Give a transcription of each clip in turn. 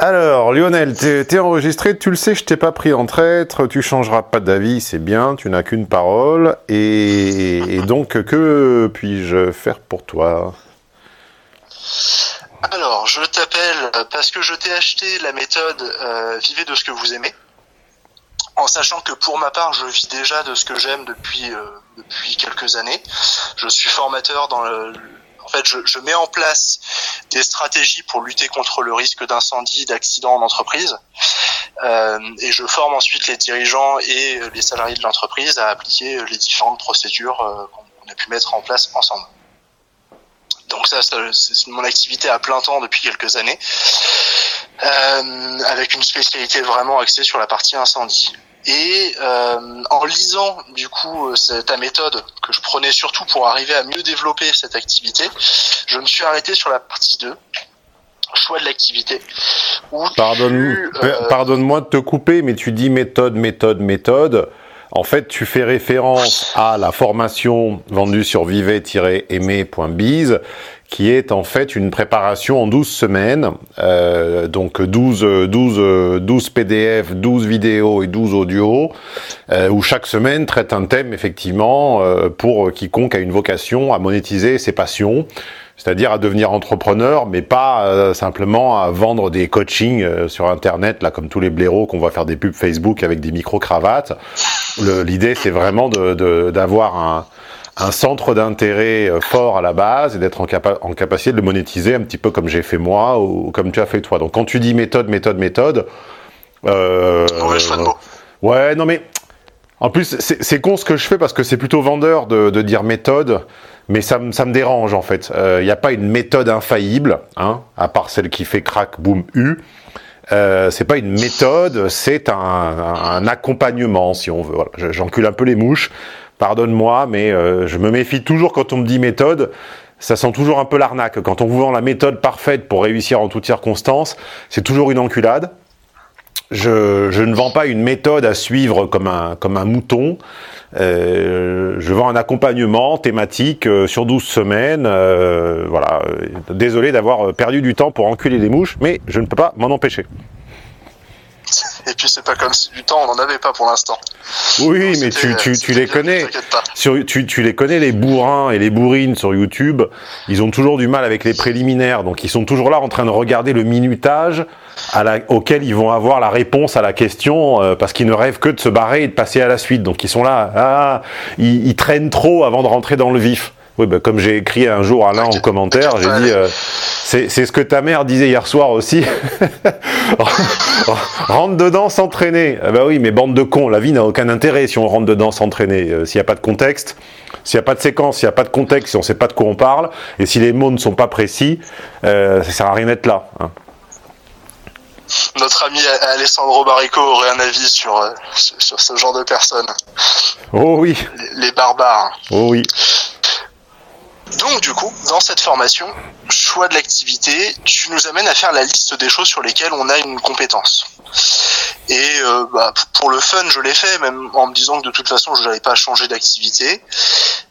Alors, Lionel, t'es enregistré, tu le sais, je t'ai pas pris en traître, tu changeras pas d'avis, c'est bien, tu n'as qu'une parole, et, donc, que puis-je faire pour toi? Alors, je t'appelle parce que je t'ai acheté la méthode euh, Vivez de ce que vous aimez, en sachant que pour ma part, je vis déjà de ce que j'aime depuis, euh, depuis quelques années. Je suis formateur dans le en fait, je, mets en place des stratégies pour lutter contre le risque d'incendie, d'accident en entreprise, euh, et je forme ensuite les dirigeants et les salariés de l'entreprise à appliquer les différentes procédures euh, qu'on a pu mettre en place ensemble. Donc ça, c'est mon activité à plein temps depuis quelques années, euh, avec une spécialité vraiment axée sur la partie incendie. Et euh, en lisant du coup euh, ta méthode que je prenais surtout pour arriver à mieux développer cette activité, je me suis arrêté sur la partie 2 choix de l'activité. Pardonne, euh, Pardonne-moi de te couper, mais tu dis méthode, méthode, méthode. En fait, tu fais référence à la formation vendue sur vivet-aimer.biz qui est en fait une préparation en 12 semaines, euh, donc 12, 12, 12 PDF, 12 vidéos et 12 audios, euh, où chaque semaine traite un thème effectivement euh, pour quiconque a une vocation à monétiser ses passions, c'est-à-dire à devenir entrepreneur, mais pas euh, simplement à vendre des coachings euh, sur Internet, là comme tous les blaireaux qu'on va faire des pubs Facebook avec des micro-cravates. L'idée c'est vraiment d'avoir de, un un centre d'intérêt euh, fort à la base et d'être en, en, capacité de le monétiser un petit peu comme j'ai fait moi ou comme tu as fait toi. Donc quand tu dis méthode, méthode, méthode, euh, ouais, non mais en plus c'est con ce que je fais parce que c'est plutôt vendeur de, de, dire méthode, mais ça, ça me dérange en fait. Il euh, n'y a pas une méthode infaillible, hein, à part celle qui fait crack, boum, u. Euh, c'est pas une méthode, c'est un, un, accompagnement, si on veut. Voilà. J'encule un peu les mouches. Pardonne-moi, mais euh, je me méfie toujours quand on me dit méthode. Ça sent toujours un peu l'arnaque. Quand on vous vend la méthode parfaite pour réussir en toutes circonstances, c'est toujours une enculade. Je, je, ne vends pas une méthode à suivre comme un, comme un mouton. Euh, je vends un accompagnement thématique euh, sur 12 semaines. Euh, voilà. Désolé d'avoir perdu du temps pour enculer les mouches, mais je ne peux pas m'en empêcher. Et puis c'est pas comme si du temps on n'en avait pas pour l'instant. Oui, mais tu, tu, tu les connais. Sur, tu, tu les connais les bourrins et les bourrines sur YouTube. Ils ont toujours du mal avec les préliminaires, donc ils sont toujours là en train de regarder le minutage à la, auquel ils vont avoir la réponse à la question euh, parce qu'ils ne rêvent que de se barrer et de passer à la suite. Donc ils sont là, ah, ils, ils traînent trop avant de rentrer dans le vif. Oui, bah, comme j'ai écrit un jour à l'un en commentaire, j'ai dit, euh, c'est ce que ta mère disait hier soir aussi. rentre dedans s'entraîner. Ah bah oui, mais bande de cons, la vie n'a aucun intérêt si on rentre dedans s'entraîner. Euh, s'il n'y a pas de contexte, s'il n'y a pas de séquence, s'il n'y a pas de contexte, si on ne sait pas de quoi on parle, et si les mots ne sont pas précis, euh, ça sert à rien d'être là. Hein. Notre ami Alessandro Barrico aurait un avis sur, euh, sur ce genre de personnes. Oh oui. Les, les barbares. Oh oui. Donc du coup, dans cette formation, choix de l'activité, tu nous amènes à faire la liste des choses sur lesquelles on a une compétence. Et euh, bah, pour le fun, je l'ai fait, même en me disant que de toute façon, je n'allais pas changer d'activité.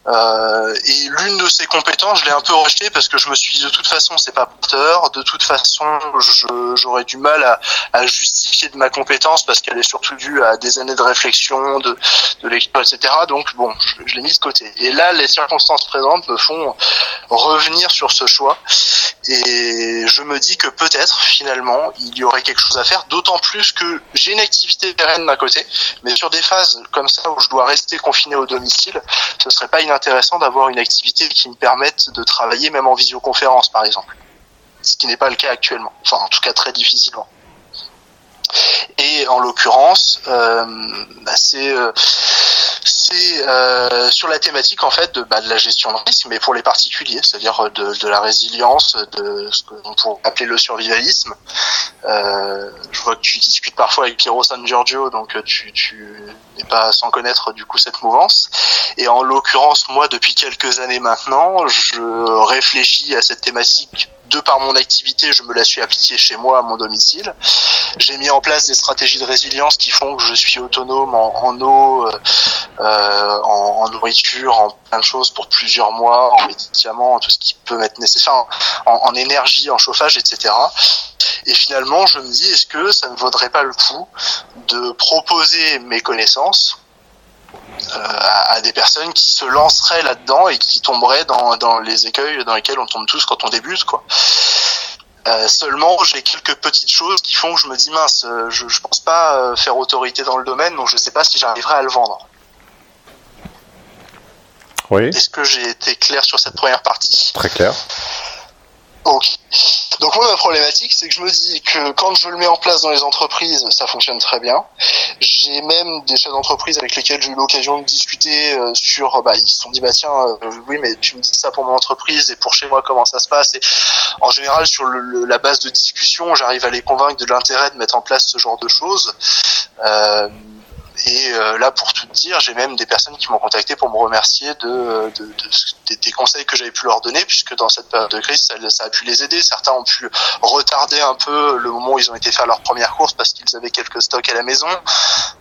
Euh, et l'une de ces compétences, je l'ai un peu rejetée parce que je me suis dit de toute façon, c'est pas porteur. De toute façon, j'aurais du mal à, à, justifier de ma compétence parce qu'elle est surtout due à des années de réflexion, de, de etc. Donc bon, je, je l'ai mis de côté. Et là, les circonstances présentes me font revenir sur ce choix. Et je me dis que peut-être finalement, il y aurait quelque chose à faire. D'autant plus que j'ai une activité pérenne d'un côté, mais sur des phases comme ça où je dois rester confiné au domicile, ce serait pas inintéressant d'avoir une activité qui me permette de travailler même en visioconférence par exemple. Ce qui n'est pas le cas actuellement. Enfin, en tout cas très difficilement. Et en l'occurrence, euh, bah c'est euh, c'est euh, sur la thématique en fait de, bah, de, la gestion de risque, mais pour les particuliers, c'est-à-dire de, de, la résilience, de ce qu'on pourrait appeler le survivalisme. Euh, je vois que tu discutes parfois avec Piero San Giorgio, donc tu, tu n'es pas sans connaître du coup cette mouvance. Et en l'occurrence, moi, depuis quelques années maintenant, je réfléchis à cette thématique de par mon activité, je me la suis appliquée chez moi à mon domicile. j'ai mis en place des stratégies de résilience qui font que je suis autonome en, eau, en, nourriture, en plein de choses pour plusieurs mois, en médicaments, tout ce qui peut m'être nécessaire, en, énergie, en chauffage, etc. Et finalement, je me dis, est-ce que ça ne vaudrait pas le coup de proposer mes connaissances euh, à, des personnes qui se lanceraient là-dedans et qui tomberaient dans, dans les écueils dans lesquels on tombe tous quand on débute, quoi. Euh, seulement, j'ai quelques petites choses qui font que je me dis mince, euh, je, je pense pas faire autorité dans le domaine, donc je sais pas si j'arriverai à le vendre. Oui. Est-ce que j'ai été clair sur cette première partie? Très clair. Donc moi ma problématique c'est que je me dis que quand je le mets en place dans les entreprises ça fonctionne très bien. J'ai même des chefs d'entreprise avec lesquels j'ai eu l'occasion de discuter euh, sur bah ils se sont dit bah tiens euh, oui mais tu me dis ça pour mon entreprise et pour chez moi comment ça se passe? Et en général sur le, la base de discussion j'arrive à les convaincre de l'intérêt de mettre en place ce genre de choses. Euh, et euh, là, pour tout dire, j'ai même des personnes qui m'ont contacté pour me remercier de, de, de des, conseils que j'avais pu leur donner, puisque dans cette période de crise, ça, ça, a pu les aider. Certains ont pu retarder un peu le moment où ils ont été faire leur première course parce qu'ils avaient quelques stocks à la maison.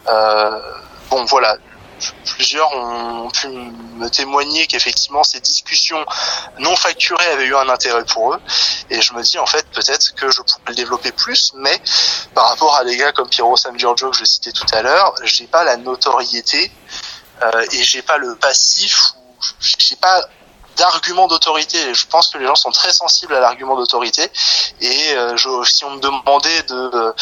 Euh, bon, voilà plusieurs ont pu me témoigner qu'effectivement ces discussions non facturées avaient eu un intérêt pour eux. Et je me dis en fait peut-être que je pourrais le développer plus, mais par rapport à des gars comme Piero Sam Giorgio que je citais tout à l'heure, j'ai pas la notoriété euh, et j'ai pas le passif, j'ai pas d'argument d'autorité. Je pense que les gens sont très sensibles à l'argument d'autorité. Et euh, je, si on me demandait de,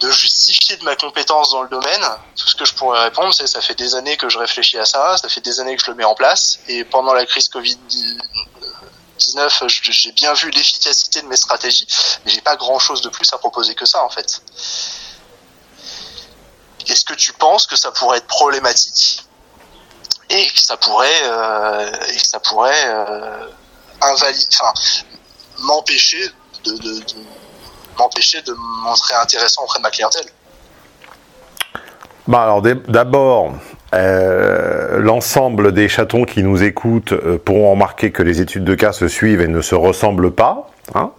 de justifier de ma compétence dans le domaine, tout ce que je pourrais répondre, c'est ça fait des années que je réfléchis à ça, ça fait des années que je le mets en place. Et pendant la crise Covid 19, j'ai bien vu l'efficacité de mes stratégies, mais j'ai pas grand chose de plus à proposer que ça en fait. Est-ce que tu penses que ça pourrait être problématique? Ça pourrait euh, et ça pourrait euh, invalider, enfin m'empêcher de, m'empêcher de montrer intéressant auprès de ma clientèle. Bah alors d'abord, euh, l'ensemble des chatons qui nous écoutent pourront remarquer que les études de cas se suivent et ne se ressemblent pas. Hein.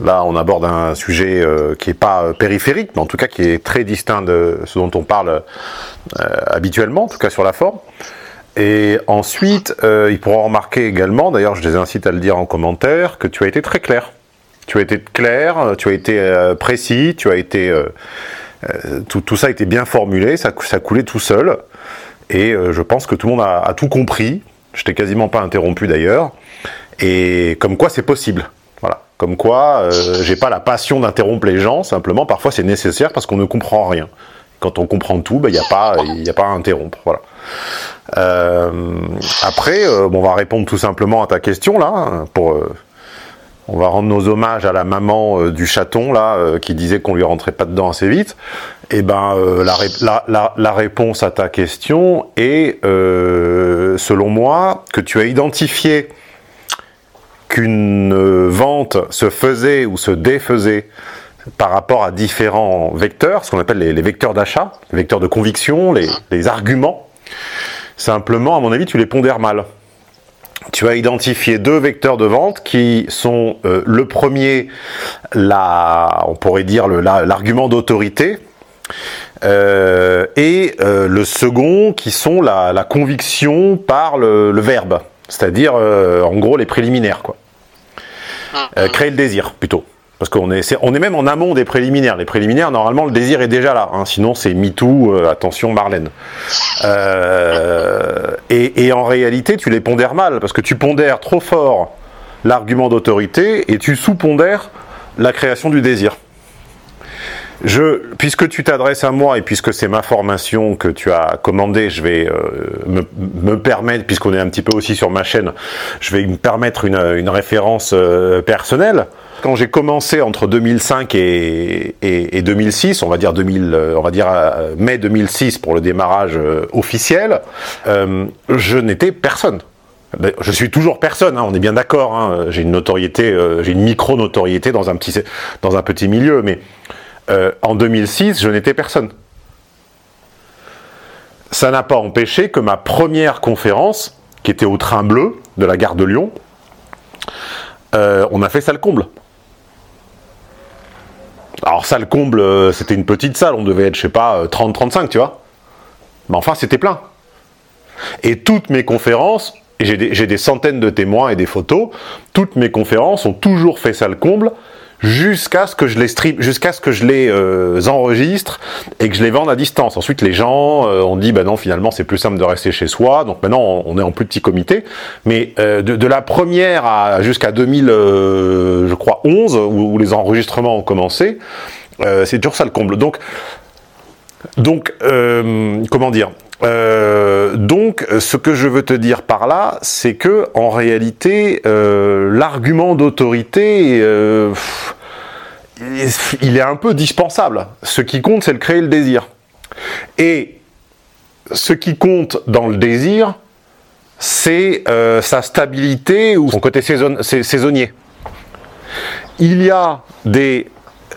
Là, on aborde un sujet qui n'est pas périphérique, mais en tout cas qui est très distinct de ce dont on parle habituellement, en tout cas sur la forme. Et ensuite, euh, ils pourront remarquer également, d'ailleurs je les incite à le dire en commentaire, que tu as été très clair. Tu as été clair, tu as été euh, précis, tu as été... Euh, euh, tout, ça a été bien formulé, ça, coulait tout seul. Et je pense que tout le monde a, a tout compris. Je t'ai quasiment pas interrompu d'ailleurs. Et comme quoi c'est possible. Voilà. Comme quoi, j'ai pas la passion d'interrompre les gens, simplement parfois c'est nécessaire parce qu'on ne comprend rien. Quand on comprend tout, il ben, n'y a, pas, y a pas à interrompre. Voilà. Euh, après, euh, on va répondre tout simplement à ta question là. Hein, pour, euh, on va rendre nos hommages à la maman du chaton là, qui disait qu'on lui rentrait pas dedans assez vite. Et ben, la, la, la, réponse à ta question est, selon moi, que tu as identifié qu'une vente se faisait ou se défaisait par rapport à différents vecteurs, ce qu'on appelle les, les vecteurs d'achat, les vecteurs de conviction, les, les arguments. Simplement, à mon avis, tu les pondères mal. Tu as identifié deux vecteurs de vente qui sont euh, le premier, la, on pourrait dire l'argument la, d'autorité, euh, et euh, le second qui sont la, la conviction par le, le verbe, c'est-à-dire en gros les préliminaires, quoi. Euh, créer le désir plutôt. Parce qu'on est, on est même en amont des préliminaires. Les préliminaires, normalement, le désir est déjà là. Hein. Sinon, c'est MeToo, euh, attention Marlène. Euh, et, et, en réalité, tu les pondères mal, parce que tu pondères trop fort l'argument d'autorité et tu sous-pondères la création du désir. Puisque tu t'adresses à moi et puisque c'est ma formation que tu as commandée, je vais euh, me, me, permettre, puisqu'on est un petit peu aussi sur ma chaîne, je vais me permettre une, référence euh, personnelle. Quand j'ai commencé entre 2005 et, et, et, 2006, on va dire 2000, on va dire euh, mai 2006 pour le démarrage officiel, je n'étais personne. Je suis toujours personne, hein, on est bien d'accord. Hein, j'ai une notoriété, j'ai une micro notoriété dans un petit dans un petit milieu, mais euh, en 2006, je n'étais personne. Ça n'a pas empêché que ma première conférence, qui était au train bleu de la gare de Lyon, euh, on a fait ça le comble. Alors salle comble, euh, c'était une petite salle, on devait être, je sais pas, 30-35, euh, tu vois. Mais enfin, c'était plein. Et toutes mes conférences, j'ai des, des, centaines de témoins et des photos, toutes mes conférences ont toujours fait salle comble jusqu'à ce que je les stream, jusqu'à ce que je les euh, enregistre et que je les vende à distance. Ensuite, les gens euh, ont dit, bah non, finalement, c'est plus simple de rester chez soi. Donc maintenant, on est en plus petit comité. Mais euh, de, de, la première à jusqu'à 2000, je crois 11, où, où, les enregistrements ont commencé, c'est toujours ça le comble. Donc, donc, comment dire? Euh, donc, ce que je veux te dire par là, c'est que en réalité, euh, l'argument d'autorité, euh, il est un peu dispensable. Ce qui compte, c'est le créer le désir. Et ce qui compte dans le désir, c'est sa stabilité ou son côté saison, saisonnier. Il y a des,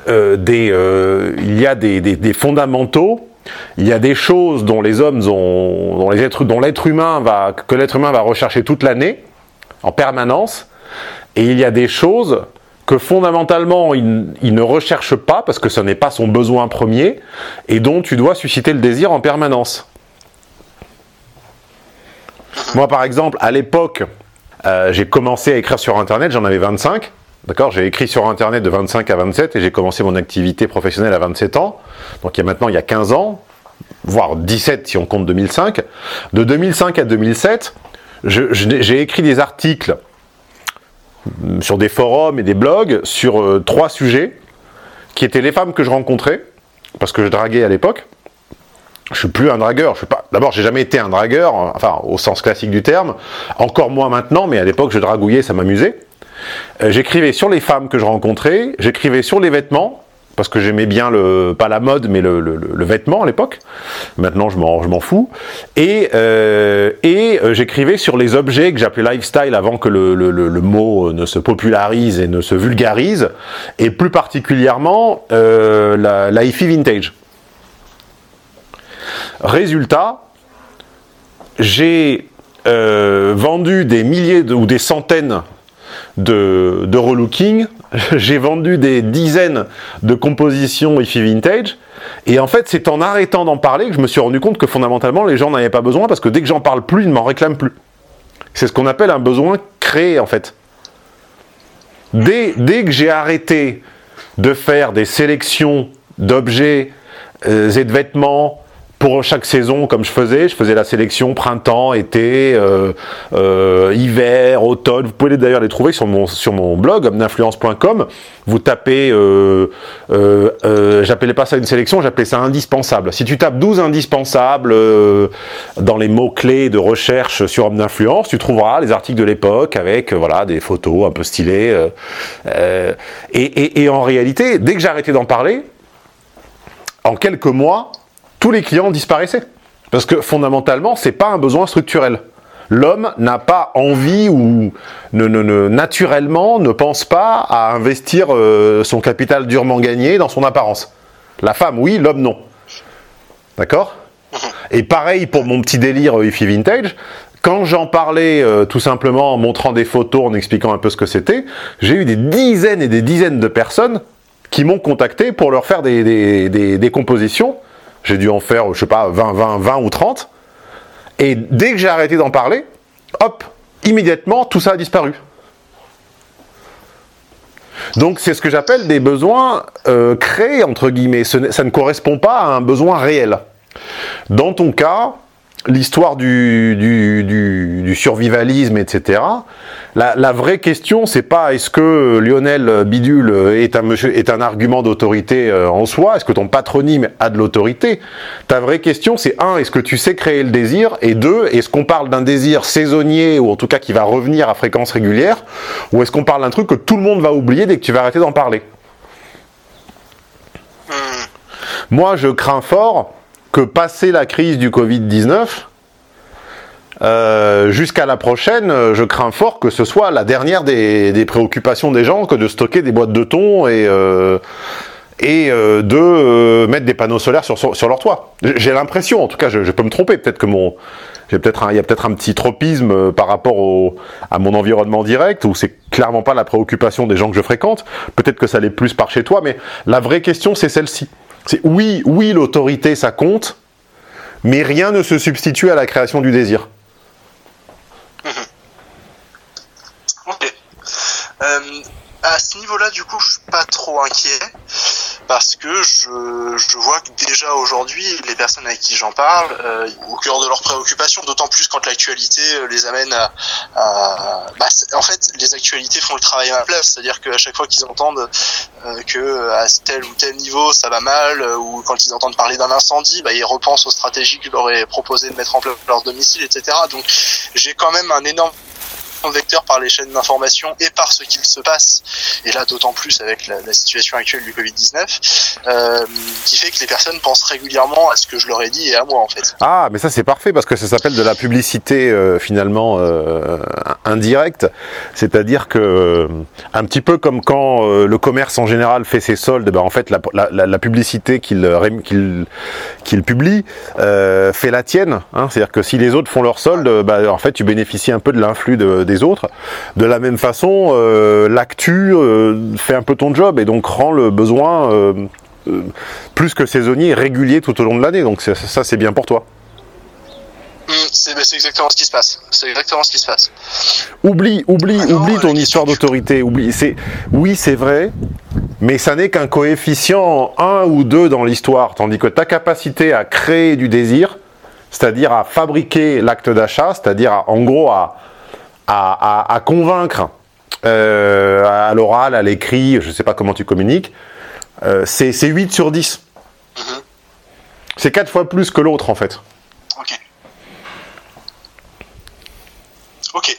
il y a des fondamentaux il y a des choses dont l'être humain va, que l'être humain va rechercher toute l'année, en permanence, et il y a des choses que fondamentalement il, ne recherche pas parce que ce n'est pas son besoin premier et dont tu dois susciter le désir en permanence. Moi par exemple, à l'époque, euh, j'ai commencé à écrire sur Internet, j'en avais 25. D'accord J'ai écrit sur Internet de 25 à 27 et j'ai commencé mon activité professionnelle à 27 ans. Donc il y a maintenant il y a 15 ans, voire 17 si on compte 2005. De 2005 à 2007, j'ai écrit des articles sur des forums et des blogs sur euh, trois sujets qui étaient les femmes que je rencontrais, parce que je draguais à l'époque. Je suis plus un dragueur. Je suis pas. D'abord, j'ai jamais été un dragueur, enfin au sens classique du terme. Encore moins maintenant, mais à l'époque, je dragouillais, ça m'amusait. Euh, j'écrivais sur les femmes que je rencontrais, j'écrivais sur les vêtements, parce que j'aimais bien le pas la mode mais le, vêtement à l'époque. Maintenant je m'en je m'en fous. Et euh, et euh, j'écrivais sur les objets que j'appelais lifestyle avant que le, le, mot ne se popularise et ne se vulgarise. Et plus particulièrement la, la vintage. Résultat, j'ai vendu des milliers ou des centaines de, de relooking. J'ai vendu des dizaines de compositions IFI Vintage. Et en fait, c'est en arrêtant d'en parler que je me suis rendu compte que fondamentalement, les gens n'avaient pas besoin parce que dès que j'en parle plus, ils ne m'en réclament plus. C'est ce qu'on appelle un besoin créé en fait. Dès, dès que j'ai arrêté de faire des sélections d'objets euh, et de vêtements pour chaque saison, comme je faisais, je faisais la sélection printemps, été, euh, euh, hiver, automne. Vous pouvez d'ailleurs les trouver sur mon sur mon blog omninfluence.com. Vous tapez, euh, euh, j'appelais pas ça une sélection, j'appelais ça indispensable. Si tu tapes 12 indispensables dans les mots clés de recherche sur Homme d'influence, tu trouveras les articles de l'époque avec voilà des photos un peu stylées. Et, et, et en réalité, dès que j'ai arrêté d'en parler, en quelques mois, tous les clients disparaissaient. Parce que fondamentalement, c'est pas un besoin structurel. L'homme n'a pas envie ou ne, ne, naturellement ne pense pas à investir euh, son capital durement gagné dans son apparence. La femme, oui, l'homme, non. D'accord? Et pareil pour mon petit délire euh, IFI Vintage. Quand j'en parlais euh, tout simplement en montrant des photos, en expliquant un peu ce que c'était, j'ai eu des dizaines et des dizaines de personnes qui m'ont contacté pour leur faire des, des, des, des compositions j'ai dû en faire, je sais pas, 20, 20, 20 ou 30. Et dès que j'ai arrêté d'en parler, hop, immédiatement, tout ça a disparu. Donc c'est ce que j'appelle des besoins euh, créés, entre guillemets. ça ne correspond pas à un besoin réel. Dans ton cas, l'histoire du, du, survivalisme, etc. La, vraie question, c'est pas est-ce que Lionel Bidule est un, est un argument d'autorité euh, en soi, est-ce que ton patronyme a de l'autorité? Ta vraie question, c'est un, est-ce que tu sais créer le désir? Et deux, est-ce qu'on parle d'un désir saisonnier, ou en tout cas qui va revenir à fréquence régulière, ou est-ce qu'on parle d'un truc que tout le monde va oublier dès que tu vas arrêter d'en parler? Hmm. Moi, je crains fort que passer la crise du Covid-19, euh, jusqu'à la prochaine, euh, je crains fort que ce soit la dernière des, préoccupations des gens que de stocker des boîtes de thon et, euh, de mettre des panneaux solaires sur, sur leur toit. J'ai l'impression, en tout cas, je, peux me tromper, peut-être que mon Il y a peut-être un, petit tropisme par rapport à mon environnement direct, où c'est clairement pas la préoccupation des gens que je fréquente. Peut-être que ça l'est plus par chez toi, mais la vraie question, c'est celle-ci. C'est oui, oui, l'autorité, ça compte, mais rien ne se substitue à la création du désir. Ok. Euh, à ce niveau-là, du coup, je suis pas trop inquiet parce que je, je vois que déjà aujourd'hui, les personnes avec qui j'en parle, euh, au cœur de leurs préoccupations, d'autant plus quand l'actualité euh, les amène à, à bah, en fait, les actualités font le travail à ma place, c'est-à-dire qu'à chaque fois qu'ils entendent euh, que euh, à tel ou tel niveau ça va mal, euh, ou quand ils entendent parler d'un incendie, bah, ils repensent aux stratégies je leur ai proposé de mettre en place leur domicile, etc. Donc j'ai quand même un énorme vecteur par les chaînes d'information et par ce qu'il se passe, et là d'autant plus avec la, situation actuelle du Covid-19, euh, qui fait que les personnes pensent régulièrement à ce que je leur ai dit et à moi en fait. Ah, mais ça c'est parfait parce que ça s'appelle de la publicité euh, finalement euh, indirecte, c'est-à-dire que un petit peu comme quand le commerce en général fait ses soldes, ben, en fait la, publicité qu'il publie fait la tienne. hein. c'est-à-dire que si les autres font leur solde, euh, ben, en fait tu bénéficies un peu de l'influx de- des autres. De la même façon, euh, l'actu euh, fait un peu ton job et donc rend le besoin euh, plus que saisonnier, régulier tout au long de l'année. Donc ça, c'est bien pour toi. Hum, c'est exactement ce qui se passe. C'est exactement ce qui se passe. Oublie, oublie, Ah non, oublie ton histoire d'autorité. Oublie. C'est, oui, c'est vrai, mais ça n'est qu'un coefficient 1 ou 2 dans l'histoire, tandis que ta capacité à créer du désir, c'est-à-dire à fabriquer l'acte d'achat, c'est-à-dire à- en gros à, à, à- à convaincre euh, à l'oral, à l'écrit, je ne sais pas comment tu communiques, euh, c'est, c'est 8 sur 10. Mhm. C'est 4 fois plus que l'autre en fait. Ok. Ok.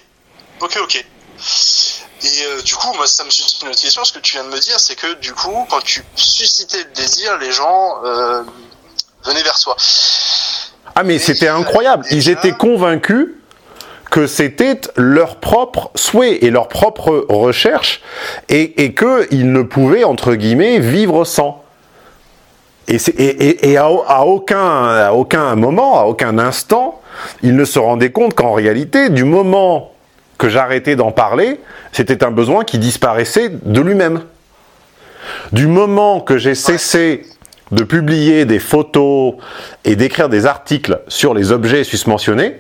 Ok, ok. Et euh, du coup, moi, ça me suscite une autre question. Ce que tu viens de me dire, c'est que du coup, quand tu suscitais le désir, les gens venaient vers soi. Ah mais c'était incroyable. Ils étaient convaincus que c'était leur propre souhait et leur propre recherche et, et qu'ils ne pouvaient, entre guillemets, vivre sans. Et, c'est- et, et- et à, au- à aucun, à aucun moment, à aucun instant, ils ne se rendaient compte qu'en réalité, du moment que j'arrêtais d'en parler, c'était un besoin qui disparaissait de lui-même. Du moment que j'ai cessé de publier des photos et d'écrire des articles sur les objets susmentionnés,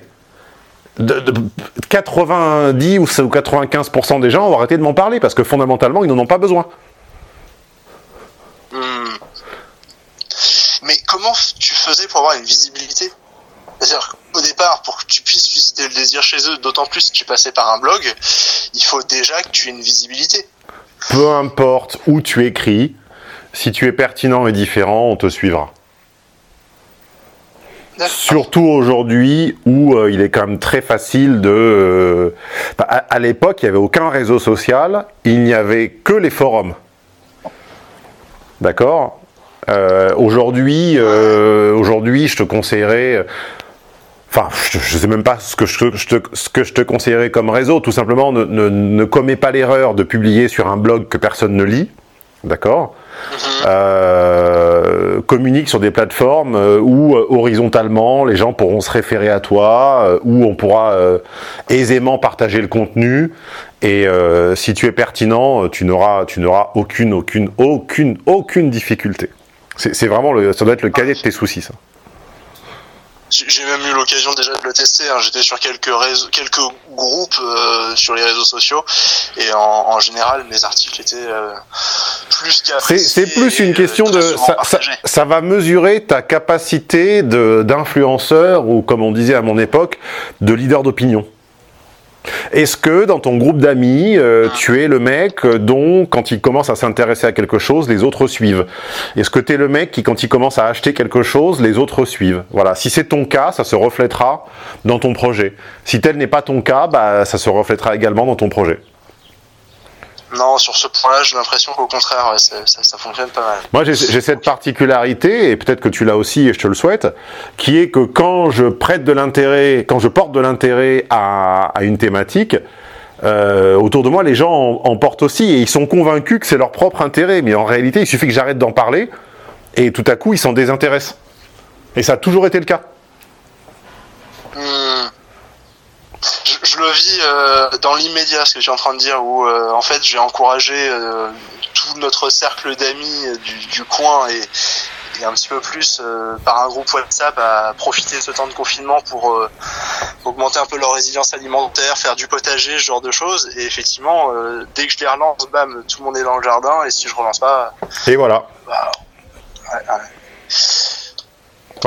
de, de- 90 ou 95% des gens ont arrêté de m'en parler parce que fondamentalement, ils n'en ont pas besoin. Hmm. Mais comment tu faisais pour avoir une visibilité? C'est-à-dire qu'au départ, pour que tu puisses susciter le désir chez eux, d'autant plus que tu passais par un blog, il faut déjà que tu aies une visibilité. Peu importe où tu écris, si tu es pertinent et différent, on te suivra. Surtout aujourd'hui où euh, il est quand même très facile de... euh, enfin, à l'époque, il n'y avait aucun réseau social, il n'y avait que les forums. D'accord? Euh, Aujourd'hui, euh, aujourd'hui, je te conseillerais... Enfin, je ne sais même pas ce que je, te- ce que je te conseillerais comme réseau. Tout simplement, ne, ne commets pas l'erreur de publier sur un blog que personne ne lit. D'accord? Euh, communique sur des plateformes euh, où euh, horizontalement les gens pourront se référer à toi, où on pourra aisément partager le contenu. Et si tu es pertinent, tu n'auras, tu n'auras aucune, aucune, aucune, aucune difficulté. C'est c'est vraiment le, ça doit être le cadet de tes soucis, ça. J'ai même eu l'occasion déjà de le tester. hein. J'étais sur quelques réseaux, quelques groupes euh, sur les réseaux sociaux, et en, en général, mes articles étaient euh, plus C'est plus une euh, question de ça, ça, ça va mesurer ta capacité de d'influenceur ou comme on disait à mon époque de leader d'opinion. Est-ce que dans ton groupe d'amis, euh, tu es le mec euh, dont, quand il commence à s'intéresser à quelque chose, les autres suivent? Est-ce que tu es le mec qui, quand il commence à acheter quelque chose, les autres suivent? Voilà. Si c'est ton cas, ça se reflètera dans ton projet. Si tel n'est pas ton cas, bah, ça se reflètera également dans ton projet. Non, sur ce point-là, j'ai l'impression qu'au contraire, ouais, ça, ça, ça fonctionne pas mal. Moi, j'ai cette particularité, et peut-être que tu l'as aussi, et je te le souhaite, qui est que quand je prête de l'intérêt, quand je porte de l'intérêt à, à une thématique, euh, autour de moi, les gens en, en portent aussi, et ils sont convaincus que c'est leur propre intérêt. Mais en réalité, il suffit que j'arrête d'en parler, et tout à coup, ils s'en désintéressent. Et ça a toujours été le cas. Hmm. le vis euh, dans l'immédiat, ce que tu es en train de dire, où euh, en fait j'ai encouragé euh, tout notre cercle d'amis du, du, coin et, et, un petit peu plus par un groupe WhatsApp à profiter de ce temps de confinement pour augmenter un peu leur résilience alimentaire, faire du potager, ce genre de choses. Et effectivement, dès que je les relance, bam, tout le monde est dans le jardin et si je relance pas, et voilà. Bah, ouais,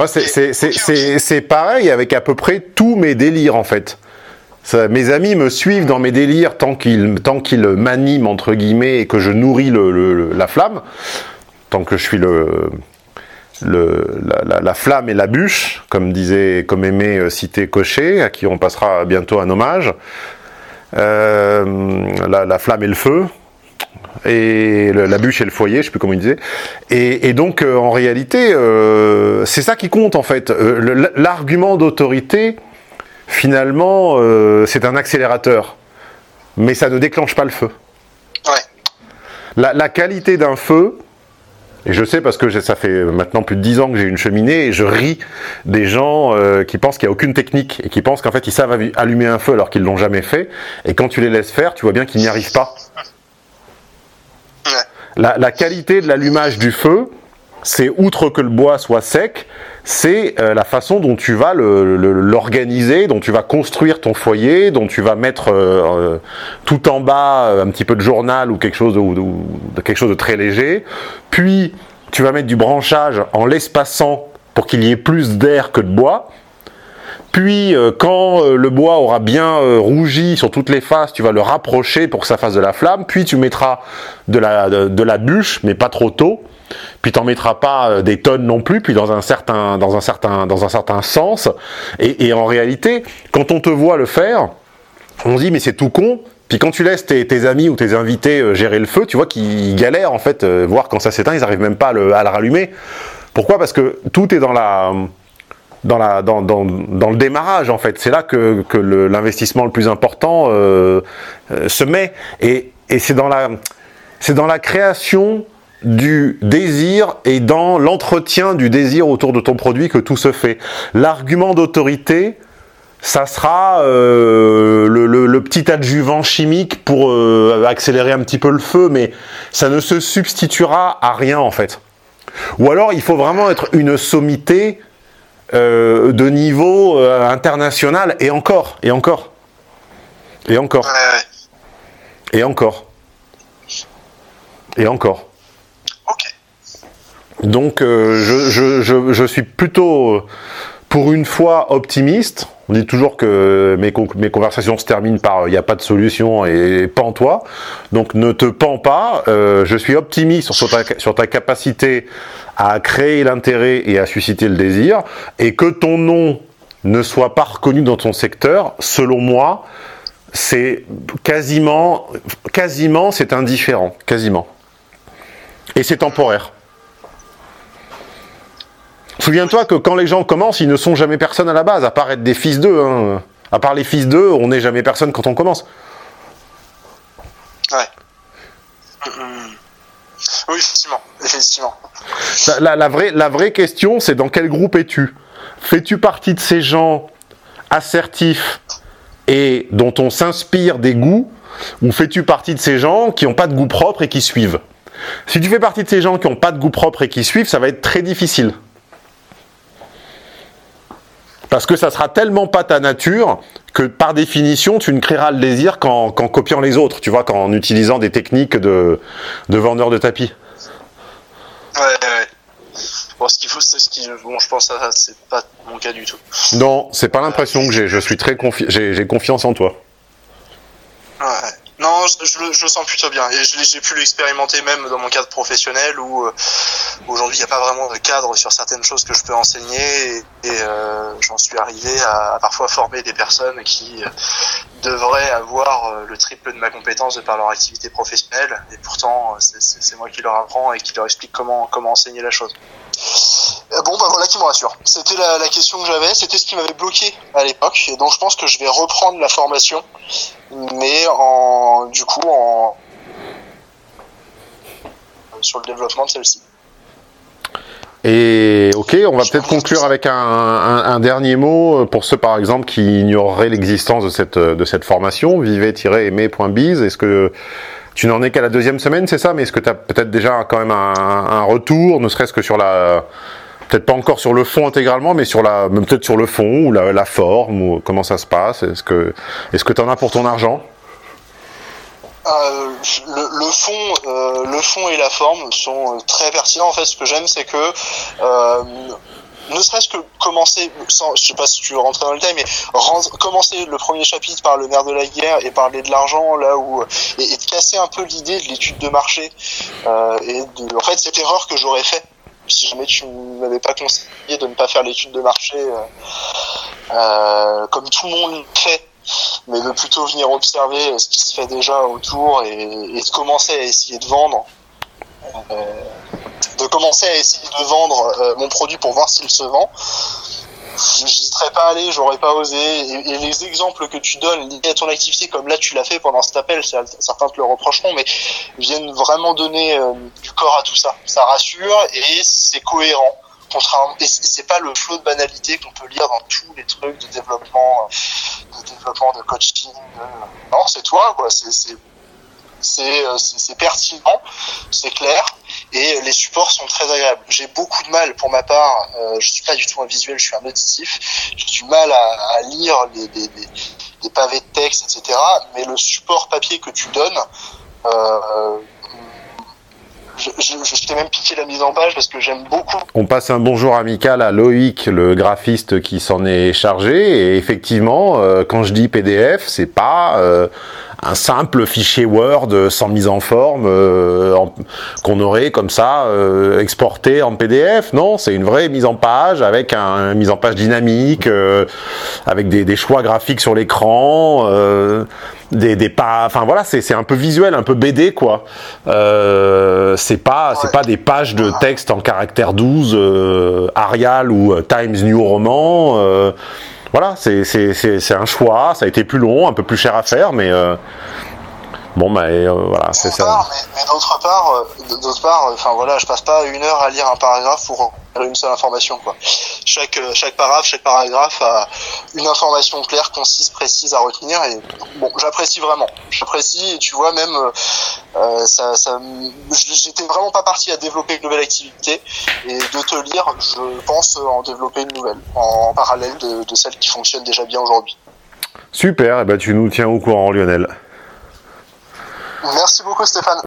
ouais. c'est pareil avec à peu près tous mes délires en fait mes amis me suivent dans mes délires tant qu'ils tant qu'ils m'animent entre guillemets et que je nourris le, la flamme, tant que je suis le, le la, la, flamme et la bûche, comme disait, comme aimait euh, citer Cochet, à qui on passera bientôt un hommage. Euh, la, la, flamme et le feu, et la bûche et le foyer, je sais plus comment il disait. Et, donc, euh, en réalité, c'est ça qui compte en fait. L'argument d'autorité, finalement, euh, c'est un accélérateur. Mais ça ne déclenche pas le feu. Ouais. La, qualité d'un feu, et je sais parce que ça fait maintenant plus de 10 ans que j'ai une cheminée et je ris des gens euh, qui pensent qu'il n'y a aucune technique et qui pensent qu'en fait ils savent allumer un feu alors qu'ils l'ont jamais fait. Et quand tu les laisses faire, tu vois bien qu'ils n'y arrivent pas. La, la qualité de l'allumage du feu, c'est outre que le bois soit sec, c'est euh, la façon dont tu vas l'organiser, dont tu vas construire ton foyer, dont tu vas mettre euh, euh, tout en bas un petit peu de journal ou quelque chose de, quelque chose de très léger, puis tu vas mettre du branchage en l'espaçant pour qu'il y ait plus d'air que de bois. Puis, quand le bois aura bien rougi sur toutes les faces, tu vas le rapprocher pour que ça fasse de la flamme. Puis, tu mettras de la, bûche, mais pas trop tôt puis t'en mettras pas euh, des tonnes non plus, puis dans un certain, sens. Et, en réalité, quand on te voit le faire, on se dit mais c'est tout con. Puis quand tu laisses tes, amis ou tes invités euh, gérer le feu, tu vois qu'ils galèrent en fait, euh, voir quand ça s'éteint, ils arrivent même pas à le, rallumer. Pourquoi? Parce que tout est dans la dans, le démarrage en fait. C'est là que, l'investissement le, plus important se met. Et, c'est dans la création du désir et dans l'entretien du désir autour de ton produit que tout se fait. L'argument d'autorité, ça sera euh, le, petit adjuvant chimique pour euh, accélérer un petit peu le feu, mais ça ne se substituera à rien en fait. Ou alors il faut vraiment être une sommité euh, de niveau international, et encore, et encore, et encore, et encore, et encore. Donc euh, je, je, je, je, suis plutôt, pour une fois, optimiste. On dit toujours que mes, mes conversations se terminent par il n'y a pas de solution et pends-toi. Donc ne te pends pas. Euh, je suis optimiste sur ta, sur ta capacité à créer l'intérêt et à susciter le désir. Et que ton nom ne soit pas reconnu dans ton secteur, selon moi, c'est quasiment, quasiment, c'est indifférent, quasiment. Et c'est temporaire. Souviens-toi que quand les gens commencent, ils ne sont jamais personne à la base, à part être des fils d'eux. Hein. À part les fils d'eux, on n'est jamais personne quand on commence. Ouais. Oui, effectivement. La, vraie, la vraie question, c'est dans quel groupe es-tu? Fais-tu partie de ces gens assertifs et dont on s'inspire des goûts ou fais-tu partie de ces gens qui n'ont pas de goût propre et qui suivent? Si tu fais partie de ces gens qui n'ont pas de goût propre et qui suivent, ça va être très difficile. Parce que ça sera tellement pas ta nature que par définition, tu ne créeras le désir qu'en copiant les autres, tu vois, qu'en utilisant des techniques de, de vendeur de tapis. Ouais, ouais. Bon, ce qu'il faut, c'est ce qui, bon, je pense que ça, c'est pas mon cas du tout. Non, c'est pas l'impression que j'ai. Je suis très confi j'ai confiance en toi. Ouais. Non, je, le sens plutôt bien. Et j'ai pu l'expérimenter même dans mon cadre professionnel où euh, aujourd'hui il n'y a pas vraiment de cadre sur certaines choses que je peux enseigner. Et, euh, j'en suis arrivé à, parfois former des personnes qui euh, devraient avoir le triple de ma compétence de par leur activité professionnelle. Et pourtant, c'est moi qui leur apprends et qui leur explique comment, comment enseigner la chose. Bon, bah voilà qui me rassure. C'était la, question que j'avais, c'était ce qui m'avait bloqué à l'époque. Et donc je pense que je vais reprendre la formation mais en, du coup, en, sur le développement de celle-ci. Et ok, on va peut-être conclure avec un, dernier mot pour ceux par exemple qui ignoreraient l'existence de cette de cette formation vivez-aimer.biz. Est-ce que tu n'en es qu'à la deuxième semaine, c'est ça? Mais est-ce que tu as peut-être déjà quand même un retour, ne serait-ce que sur la peut-être pas encore sur le fond intégralement, mais sur la peut-être sur le fond ou la, forme ou comment ça se passe. Est-ce que est-ce que tu en as pour ton argent? Euh, le, fond, euh, le fond et la forme sont très pertinents. En fait, ce que j'aime, c'est que euh, ne serait-ce que commencer, sans, je sais pas si tu veux rentrer dans le détail, mais commencer le premier chapitre par le nerf de la guerre et parler de l'argent là où et, de casser un peu l'idée de l'étude de marché et de, en fait cette erreur que j'aurais fait si jamais tu m'avais pas conseillé de ne pas faire l'étude de marché comme tout le monde fait mais de plutôt venir observer ce qui se fait déjà autour et, de commencer à essayer de vendre. Euh, de commencer à essayer de vendre euh, mon produit pour voir s'il se vend. Je serais pas allé, j'aurais pas osé. Et, les exemples que tu donnes liés à ton activité, comme là tu l'as fait pendant cet appel, certains te le reprocheront, mais viennent vraiment donner euh, du corps à tout ça. Ça rassure et c'est cohérent et c'est pas le flot de banalité qu'on peut lire dans tous les trucs de développement, de développement de coaching. Non, c'est toi, quoi. C'est c'est pertinent, c'est clair, et les supports sont très agréables. J'ai beaucoup de mal, pour ma part, euh, je suis pas du tout un visuel, je suis un auditif. J'ai du mal à, lire les, pavés de texte, etc. Mais le support papier que tu donnes, euh, je, je, t'ai même piqué la mise en page parce que j'aime beaucoup. On passe un bonjour amical à Loïc, le graphiste qui s'en est chargé. Et effectivement, euh, quand je dis PDF, c'est pas euh, un simple fichier Word sans mise en forme euh, qu'on aurait comme ça exporté en PDF. Non, c'est une vraie mise en page avec un, une mise en page dynamique, avec des, des, choix graphiques sur l'écran des, des pas enfin voilà c'est un peu visuel un peu BD quoi euh, c'est pas c'est pas des pages de texte en caractère 12 euh, Arial ou euh, Times New Roman euh, voilà c'est un choix. Ça a été plus long un peu plus cher à faire mais euh, Bon, bah, euh, voilà, c'est ça. mais, mais d'autre part, euh, d'autre part, enfin voilà, je passe pas une heure à lire un paragraphe pour une seule information, quoi. Chaque, euh, chaque paragraphe, chaque paragraphe a une information claire, concise, précise à retenir et bon, j'apprécie vraiment. J'apprécie et tu vois, même, euh, ça, ça j'étais vraiment pas parti à développer une nouvelle activité et de te lire, je pense en développer une nouvelle en parallèle de, de celle qui fonctionne déjà bien aujourd'hui. Super, et eh ben tu nous tiens au courant, Lionel. Merci beaucoup Stéphane.